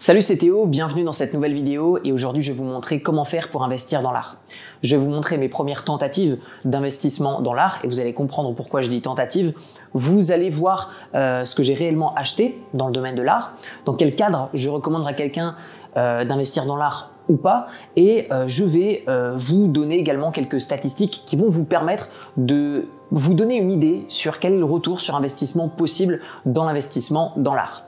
Salut c'est Théo, bienvenue dans cette nouvelle vidéo et aujourd'hui je vais vous montrer comment faire pour investir dans l'art. Je vais vous montrer mes premières tentatives d'investissement dans l'art et vous allez comprendre pourquoi je dis tentative. Vous allez voir euh, ce que j'ai réellement acheté dans le domaine de l'art, dans quel cadre je recommanderais à quelqu'un euh, d'investir dans l'art ou pas et euh, je vais vous donner également quelques statistiques qui vont vous permettre de vous donner une idée sur quel est le retour sur investissement possible dans l'investissement dans l'art.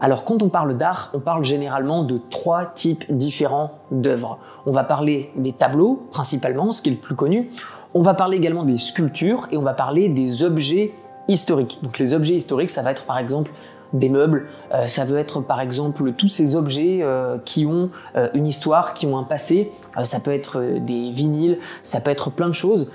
Alors quand on parle d'art, on parle généralement de trois types différents d'œuvres. On va parler des tableaux principalement, ce qui est le plus connu. On va parler également des sculptures et on va parler des objets historiques. Donc les objets historiques, ça va être par exemple des meubles, euh, ça veut être par exemple tous ces objets euh, qui ont euh, une histoire, qui ont un passé, ça peut être des vinyles, ça peut être plein de choses.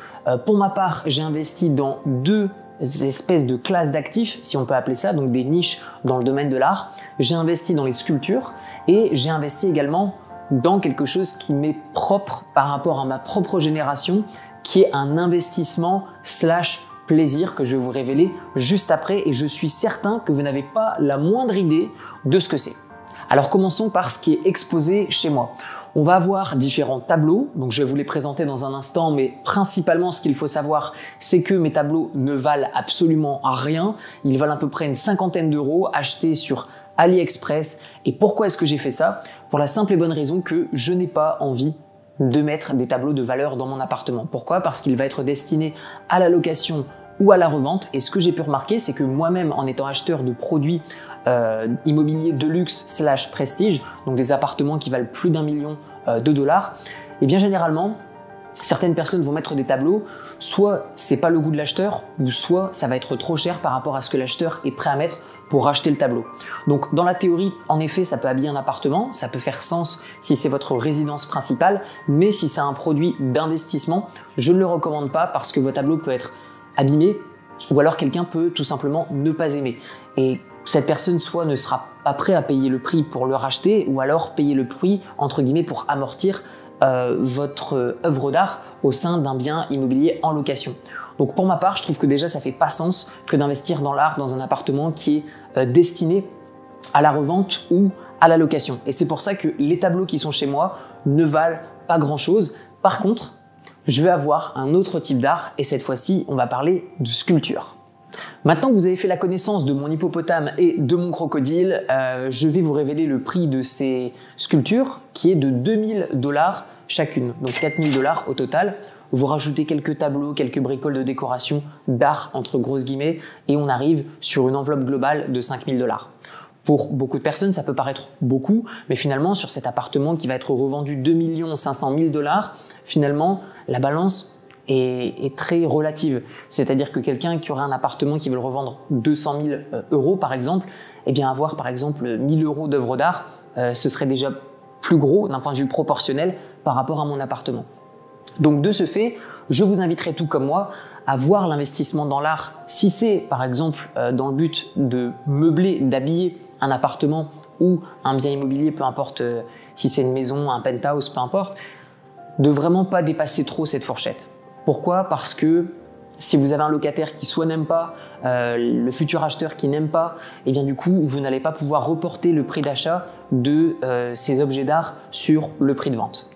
pour ma part, j'ai investi dans deux espèces de classes d'actifs, si on peut appeler ça, donc des niches dans le domaine de l'art. J'ai investi dans les sculptures et j'ai investi également dans quelque chose qui m'est propre par rapport à ma propre génération, qui est un investissement slash plaisir que je vais vous révéler juste après et je suis certain que vous n'avez pas la moindre idée de ce que c'est. Alors commençons par ce qui est exposé chez moi. On va avoir différents tableaux, donc je vais vous les présenter dans un instant, mais principalement ce qu'il faut savoir, c'est que mes tableaux ne valent absolument rien. Ils valent à peu près une cinquantaine d'euros achetés sur AliExpress. Et pourquoi est-ce que j'ai fait ça? Pour la simple et bonne raison que je n'ai pas envie de mettre des tableaux de valeur dans mon appartement. Pourquoi? Parce qu'il va être destiné à la location ou à la revente. Et ce que j'ai pu remarquer, c'est que moi-même, en étant acheteur de produits euh, immobiliers de luxe slash prestige, donc des appartements qui valent plus d'un million euh, de dollars, et eh bien généralement, certaines personnes vont mettre des tableaux, soit c'est pas le goût de l'acheteur, ou soit ça va être trop cher par rapport à ce que l'acheteur est prêt à mettre pour acheter le tableau. Donc dans la théorie, en effet, ça peut habiller un appartement, ça peut faire sens si c'est votre résidence principale, mais si c'est un produit d'investissement, je ne le recommande pas parce que vos tableaux peuvent être abîmés ou alors quelqu'un peut tout simplement ne pas aimer. Et cette personne soit ne sera pas prêt à payer le prix pour le racheter ou alors payer le prix entre guillemets pour amortir euh, votre œuvre d'art au sein d'un bien immobilier en location. Donc pour ma part, je trouve que déjà ça fait pas sens que d'investir dans l'art dans un appartement qui est euh, destiné à la revente ou à la location. Et c'est pour ça que les tableaux qui sont chez moi ne valent pas grand chose. Par contre, je vais avoir un autre type d'art et cette fois-ci, on va parler de sculpture. Maintenant que vous avez fait la connaissance de mon hippopotame et de mon crocodile, euh, je vais vous révéler le prix de ces sculptures qui est de 2000 dollars chacune, donc 4000 dollars au total. Vous rajoutez quelques tableaux, quelques bricoles de décoration, d'art entre grosses guillemets, et on arrive sur une enveloppe globale de 5000 dollars. Pour beaucoup de personnes, ça peut paraître beaucoup, mais finalement, sur cet appartement qui va être revendu 2 500 000 dollars, finalement, la balance est, très relative. C'est-à-dire que quelqu'un qui aurait un appartement qui veut le revendre 200 000 euh, euros, par exemple, eh bien, avoir, par exemple, 1000 euros d'œuvre d'art, euh, ce serait déjà plus gros d'un point de vue proportionnel par rapport à mon appartement. Donc, de ce fait, je vous inviterai tout comme moi à voir l'investissement dans l'art si c'est, par exemple, euh, dans le but de meubler, d'habiller un appartement ou un bien immobilier, peu importe si c'est une maison, un penthouse, peu importe, de vraiment pas dépasser trop cette fourchette. Pourquoi? Parce que si vous avez un locataire qui soit n'aime pas, euh, le futur acheteur qui n'aime pas, et eh bien du coup, vous n'allez pas pouvoir reporter le prix d'achat de euh, ces objets d'art sur le prix de vente.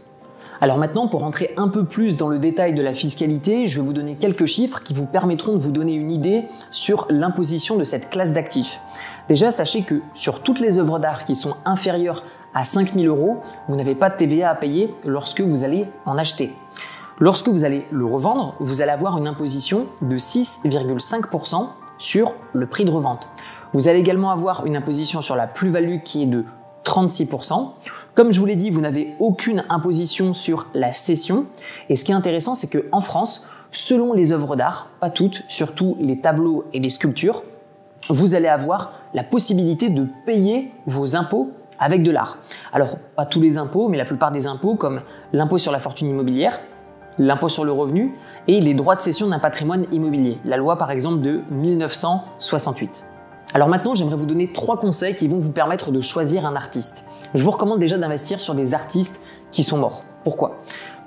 Alors maintenant, pour rentrer un peu plus dans le détail de la fiscalité, je vais vous donner quelques chiffres qui vous permettront de vous donner une idée sur l'imposition de cette classe d'actifs. Déjà, sachez que sur toutes les œuvres d'art qui sont inférieures à 5000 euros, vous n'avez pas de TVA à payer lorsque vous allez en acheter. Lorsque vous allez le revendre, vous allez avoir une imposition de 6,5% sur le prix de revente. Vous allez également avoir une imposition sur la plus-value qui est de 36%. Comme je vous l'ai dit, vous n'avez aucune imposition sur la cession. Et ce qui est intéressant, c'est qu'en France, selon les œuvres d'art, pas toutes, surtout les tableaux et les sculptures, vous allez avoir la possibilité de payer vos impôts avec de l'art. Alors, pas tous les impôts, mais la plupart des impôts, comme l'impôt sur la fortune immobilière, l'impôt sur le revenu et les droits de cession d'un patrimoine immobilier, la loi par exemple de 1968. Alors maintenant, j'aimerais vous donner trois conseils qui vont vous permettre de choisir un artiste. Je vous recommande déjà d'investir sur des artistes qui sont morts. Pourquoi?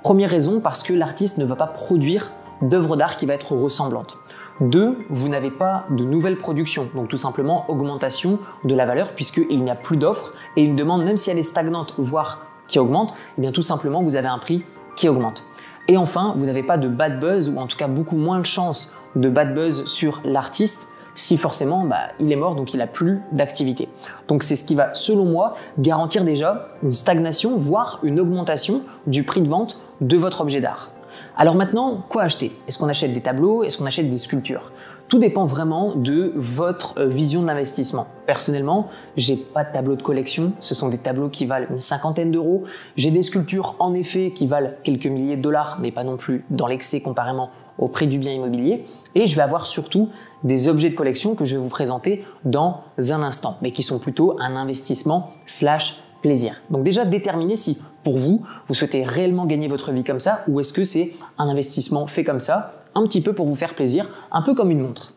Première raison, parce que l'artiste ne va pas produire d'œuvre d'art qui va être ressemblante. Deux, vous n'avez pas de nouvelles productions, donc tout simplement augmentation de la valeur puisqu'il n'y a plus d'offres et une demande, même si elle est stagnante, voire qui augmente, eh bien tout simplement vous avez un prix qui augmente. Et enfin, vous n'avez pas de bad buzz ou en tout cas beaucoup moins de chances de bad buzz sur l'artiste si forcément bah, il est mort, donc il n'a plus d'activité. Donc c'est ce qui va, selon moi, garantir déjà une stagnation, voire une augmentation du prix de vente de votre objet d'art. Alors maintenant, quoi acheter? Est-ce qu'on achète des tableaux? Est-ce qu'on achète des sculptures? Tout dépend vraiment de votre euh, vision de l'investissement. Personnellement, j'ai pas de tableau de collection. Ce sont des tableaux qui valent une cinquantaine d'euros. J'ai des sculptures en effet qui valent quelques milliers de dollars, mais pas non plus dans l'excès comparément au prix du bien immobilier. Et je vais avoir surtout des objets de collection que je vais vous présenter dans un instant, mais qui sont plutôt un investissement slash plaisir. Donc déjà déterminez si pour vous, vous souhaitez réellement gagner votre vie comme ça ou est-ce que c'est un investissement fait comme ça, un petit peu pour vous faire plaisir, un peu comme une montre?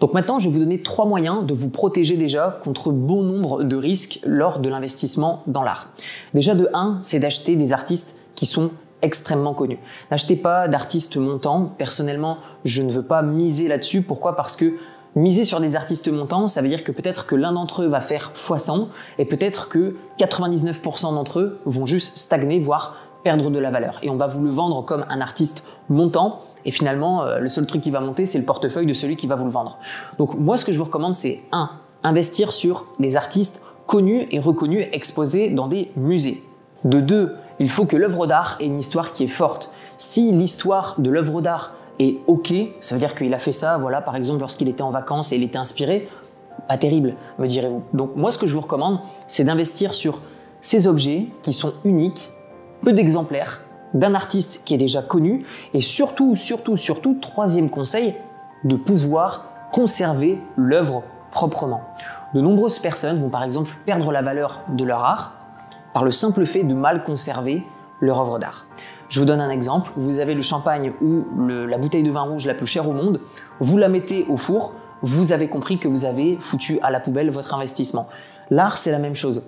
Donc maintenant, je vais vous donner trois moyens de vous protéger déjà contre bon nombre de risques lors de l'investissement dans l'art. Déjà de 1, c'est d'acheter des artistes qui sont extrêmement connus. N'achetez pas d'artistes montants. Personnellement, je ne veux pas miser là-dessus. Pourquoi? Parce que Miser sur des artistes montants, ça veut dire que peut-être que l'un d'entre eux va faire x100 et peut-être que 99% d'entre eux vont juste stagner, voire perdre de la valeur. Et on va vous le vendre comme un artiste montant et finalement, euh, le seul truc qui va monter, c'est le portefeuille de celui qui va vous le vendre. Donc moi, ce que je vous recommande, c'est 1. Investir sur des artistes connus et reconnus exposés dans des musées. De 2. Il faut que l'œuvre d'art ait une histoire qui est forte. Si l'histoire de l'œuvre d'art et ok, ça veut dire qu'il a fait ça, voilà, par exemple, lorsqu'il était en vacances et il était inspiré. Pas terrible, me direz-vous. Donc, moi, ce que je vous recommande, c'est d'investir sur ces objets qui sont uniques, peu d'exemplaires, d'un artiste qui est déjà connu, et surtout, surtout, surtout, troisième conseil, de pouvoir conserver l'œuvre proprement. De nombreuses personnes vont par exemple perdre la valeur de leur art par le simple fait de mal conserver leur œuvre d'art. Je vous donne un exemple. Vous avez le champagne ou la bouteille de vin rouge la plus chère au monde. Vous la mettez au four. Vous avez compris que vous avez foutu à la poubelle votre investissement. L'art, c'est la même chose.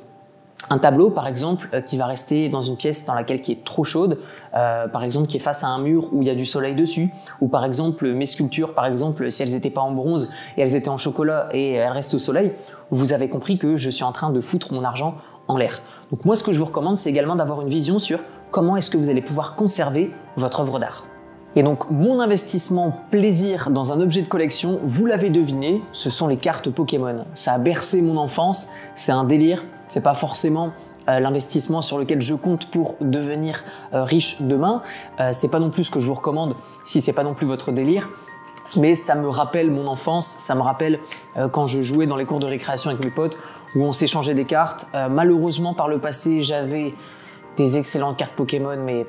Un tableau, par exemple, euh, qui va rester dans une pièce dans laquelle qui est trop chaude, euh, par exemple, qui est face à un mur où il y a du soleil dessus, ou par exemple mes sculptures, par exemple, si elles n'étaient pas en bronze et elles étaient en chocolat et elles restent au soleil, vous avez compris que je suis en train de foutre mon argent en l'air. Donc moi, ce que je vous recommande, c'est également d'avoir une vision sur comment est-ce que vous allez pouvoir conserver votre œuvre d'art. Et donc mon investissement plaisir dans un objet de collection, vous l'avez deviné, ce sont les cartes Pokémon. Ça a bercé mon enfance, c'est un délire, c'est pas forcément euh, l'investissement sur lequel je compte pour devenir euh, riche demain. Euh, c'est pas non plus ce que je vous recommande si c'est pas non plus votre délire. Mais ça me rappelle mon enfance, ça me rappelle quand je jouais dans les cours de récréation avec mes potes où on s'échangeait des cartes. malheureusement par le passé j'avais des excellentes cartes Pokémon, mais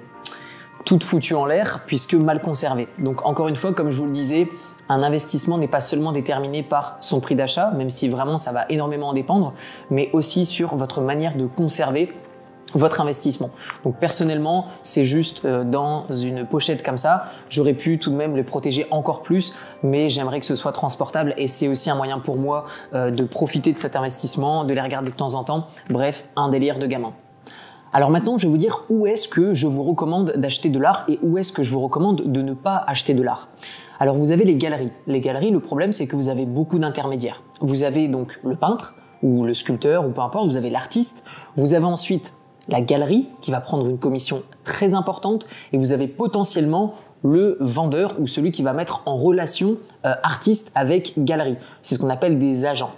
toutes foutues en l'air, puisque mal conservées. Donc encore une fois, comme je vous le disais, un investissement n'est pas seulement déterminé par son prix d'achat, même si vraiment ça va énormément en dépendre, mais aussi sur votre manière de conserver votre investissement. Donc personnellement, c'est juste euh, dans une pochette comme ça, j'aurais pu tout de même les protéger encore plus, mais j'aimerais que ce soit transportable et c'est aussi un moyen pour moi euh, de profiter de cet investissement, de les regarder de temps en temps. Bref, un délire de gamin. Alors maintenant, je vais vous dire où est-ce que je vous recommande d'acheter de l'art et où est-ce que je vous recommande de ne pas acheter de l'art. Alors vous avez les galeries. Les galeries, le problème c'est que vous avez beaucoup d'intermédiaires. Vous avez donc le peintre ou le sculpteur ou peu importe, vous avez l'artiste, vous avez ensuite la galerie qui va prendre une commission très importante et vous avez potentiellement le vendeur ou celui qui va mettre en relation euh, artiste avec galerie. C'est ce qu'on appelle des agents.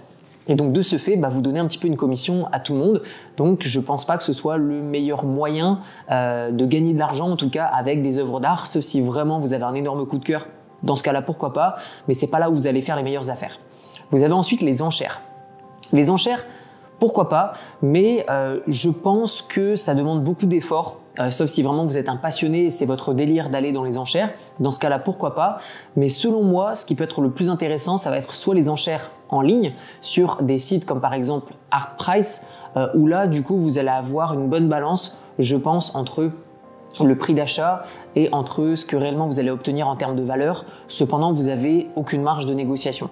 Et donc de ce fait, bah, vous donnez un petit peu une commission à tout le monde. Donc je pense pas que ce soit le meilleur moyen euh, de gagner de l'argent, en tout cas avec des œuvres d'art, sauf si vraiment vous avez un énorme coup de cœur. Dans ce cas-là, pourquoi pas Mais c'est pas là où vous allez faire les meilleures affaires. Vous avez ensuite les enchères. Les enchères, pourquoi pas Mais euh, je pense que ça demande beaucoup d'efforts euh, sauf si vraiment vous êtes un passionné et c'est votre délire d'aller dans les enchères. Dans ce cas-là, pourquoi pas Mais selon moi, ce qui peut être le plus intéressant, ça va être soit les enchères en ligne sur des sites comme par exemple ArtPrice, euh, où là, du coup, vous allez avoir une bonne balance, je pense, entre le prix d'achat et entre ce que réellement vous allez obtenir en termes de valeur. Cependant, vous n'avez aucune marge de négociation.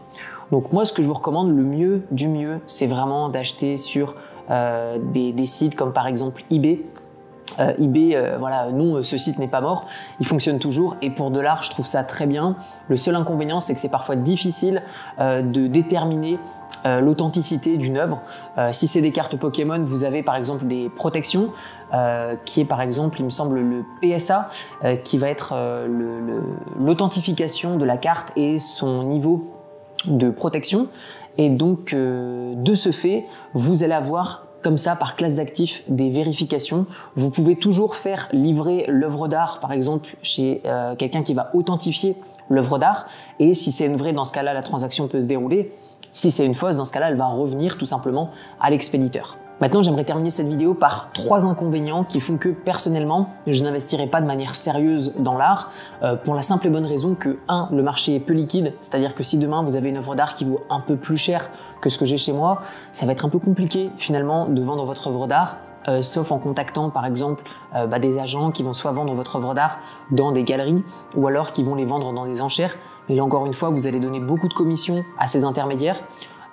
Donc moi, ce que je vous recommande, le mieux du mieux, c'est vraiment d'acheter sur euh, des, des, sites comme par exemple eBay euh, eBay, euh, voilà, non, ce site n'est pas mort, il fonctionne toujours. Et pour de l'art, je trouve ça très bien. Le seul inconvénient, c'est que c'est parfois difficile euh, de déterminer l'authenticité d'une œuvre. si c'est des cartes Pokémon, vous avez par exemple des protections, qui est par exemple, il me semble, le PSA, qui va être l'authentification de la carte et son niveau de protection. Et donc, de ce fait, vous allez avoir comme ça par classe d'actifs des vérifications. Vous pouvez toujours faire livrer l'œuvre d'art, par exemple, chez euh, quelqu'un qui va authentifier l'œuvre d'art. Et si c'est une vraie, dans ce cas-là, la transaction peut se dérouler. Si c'est une fausse, dans ce cas-là, elle va revenir tout simplement à l'expéditeur. Maintenant, j'aimerais terminer cette vidéo par trois inconvénients qui font que personnellement, je n'investirai pas de manière sérieuse dans l'art euh, pour la simple et bonne raison que 1. le marché est peu liquide, c'est-à-dire que si demain vous avez une œuvre d'art qui vaut un peu plus cher que ce que j'ai chez moi, ça va être un peu compliqué finalement de vendre votre œuvre d'art. Euh, sauf en contactant par exemple euh, bah, des agents qui vont soit vendre votre œuvre d'art dans des galeries ou alors qui vont les vendre dans des enchères. Mais là encore une fois, vous allez donner beaucoup de commissions à ces intermédiaires.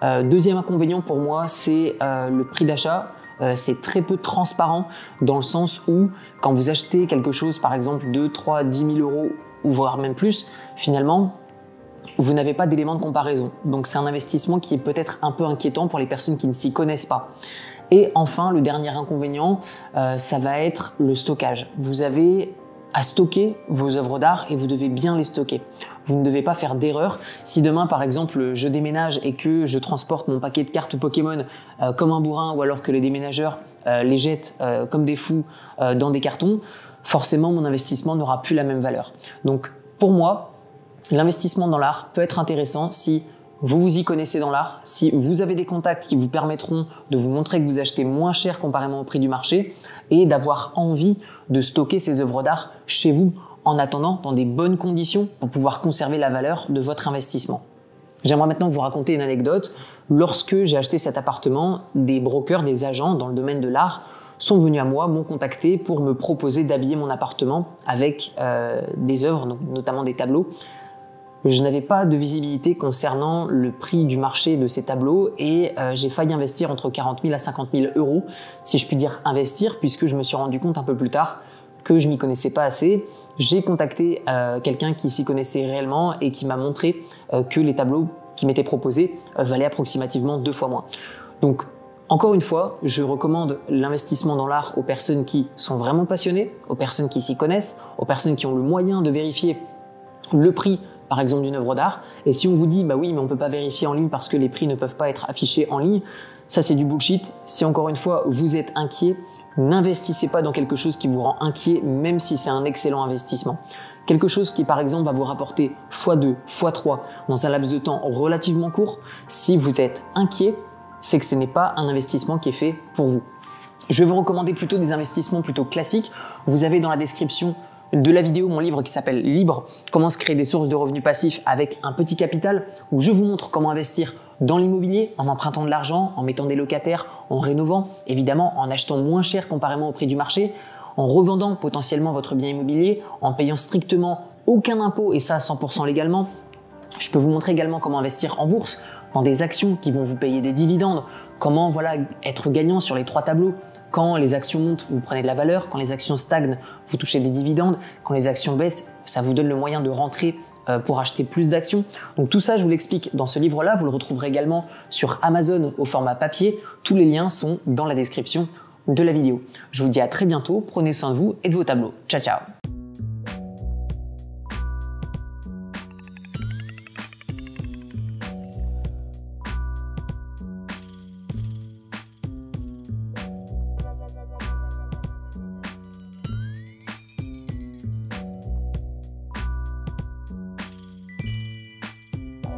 Euh, deuxième inconvénient pour moi, c'est euh, le prix d'achat. Euh, c'est très peu transparent dans le sens où quand vous achetez quelque chose, par exemple 2, 3, 10 000 euros ou voire même plus, finalement, vous n'avez pas d'éléments de comparaison. Donc c'est un investissement qui est peut-être un peu inquiétant pour les personnes qui ne s'y connaissent pas. Et enfin, le dernier inconvénient, ça va être le stockage. Vous avez à stocker vos œuvres d'art et vous devez bien les stocker. Vous ne devez pas faire d'erreur. Si demain, par exemple, je déménage et que je transporte mon paquet de cartes Pokémon euh, comme un bourrin ou alors que les déménageurs euh, les jettent euh, comme des fous dans des cartons, forcément mon investissement n'aura plus la même valeur. Donc pour moi, l'investissement dans l'art peut être intéressant si vous vous y connaissez dans l'art, si vous avez des contacts qui vous permettront de vous montrer que vous achetez moins cher comparément au prix du marché et d'avoir envie de stocker ces œuvres d'art chez vous en attendant dans des bonnes conditions pour pouvoir conserver la valeur de votre investissement. J'aimerais maintenant vous raconter une anecdote. Lorsque j'ai acheté cet appartement, des brokers, des agents dans le domaine de l'art sont venus à moi, m'ont contacté pour me proposer d'habiller mon appartement avec euh, des œuvres, notamment des tableaux, je n'avais pas de visibilité concernant le prix du marché de ces tableaux et euh, j'ai failli investir entre 40 000 à 50 000 euros, si je puis dire investir, puisque je me suis rendu compte un peu plus tard que je m'y connaissais pas assez. J'ai contacté euh, quelqu'un qui s'y connaissait réellement et qui m'a montré euh, que les tableaux qui m'étaient proposés valaient approximativement deux fois moins. Donc encore une fois, je recommande l'investissement dans l'art aux personnes qui sont vraiment passionnées, aux personnes qui s'y connaissent, aux personnes qui ont le moyen de vérifier le prix par exemple d'une œuvre d'art. Et si on vous dit, bah oui, mais on peut pas vérifier en ligne parce que les prix ne peuvent pas être affichés en ligne, ça c'est du bullshit. Si encore une fois vous êtes inquiet, n'investissez pas dans quelque chose qui vous rend inquiet, même si c'est un excellent investissement. Quelque chose qui par exemple va vous rapporter x2, x3 dans un laps de temps relativement court, si vous êtes inquiet, c'est que ce n'est pas un investissement qui est fait pour vous. Je vais vous recommander plutôt des investissements plutôt classiques. Vous avez dans la description de la vidéo mon livre qui s'appelle Libre, comment se créer des sources de revenus passifs avec un petit capital, où je vous montre comment investir dans l'immobilier en empruntant de l'argent, en mettant des locataires, en rénovant, évidemment en achetant moins cher comparément au prix du marché, en revendant potentiellement votre bien immobilier, en payant strictement aucun impôt et ça 100% légalement. Je peux vous montrer également comment investir en bourse, dans des actions qui vont vous payer des dividendes, comment voilà être gagnant sur les trois tableaux, quand les actions montent, vous prenez de la valeur. Quand les actions stagnent, vous touchez des dividendes. Quand les actions baissent, ça vous donne le moyen de rentrer pour acheter plus d'actions. Donc tout ça, je vous l'explique dans ce livre-là. Vous le retrouverez également sur Amazon au format papier. Tous les liens sont dans la description de la vidéo. Je vous dis à très bientôt. Prenez soin de vous et de vos tableaux. Ciao, ciao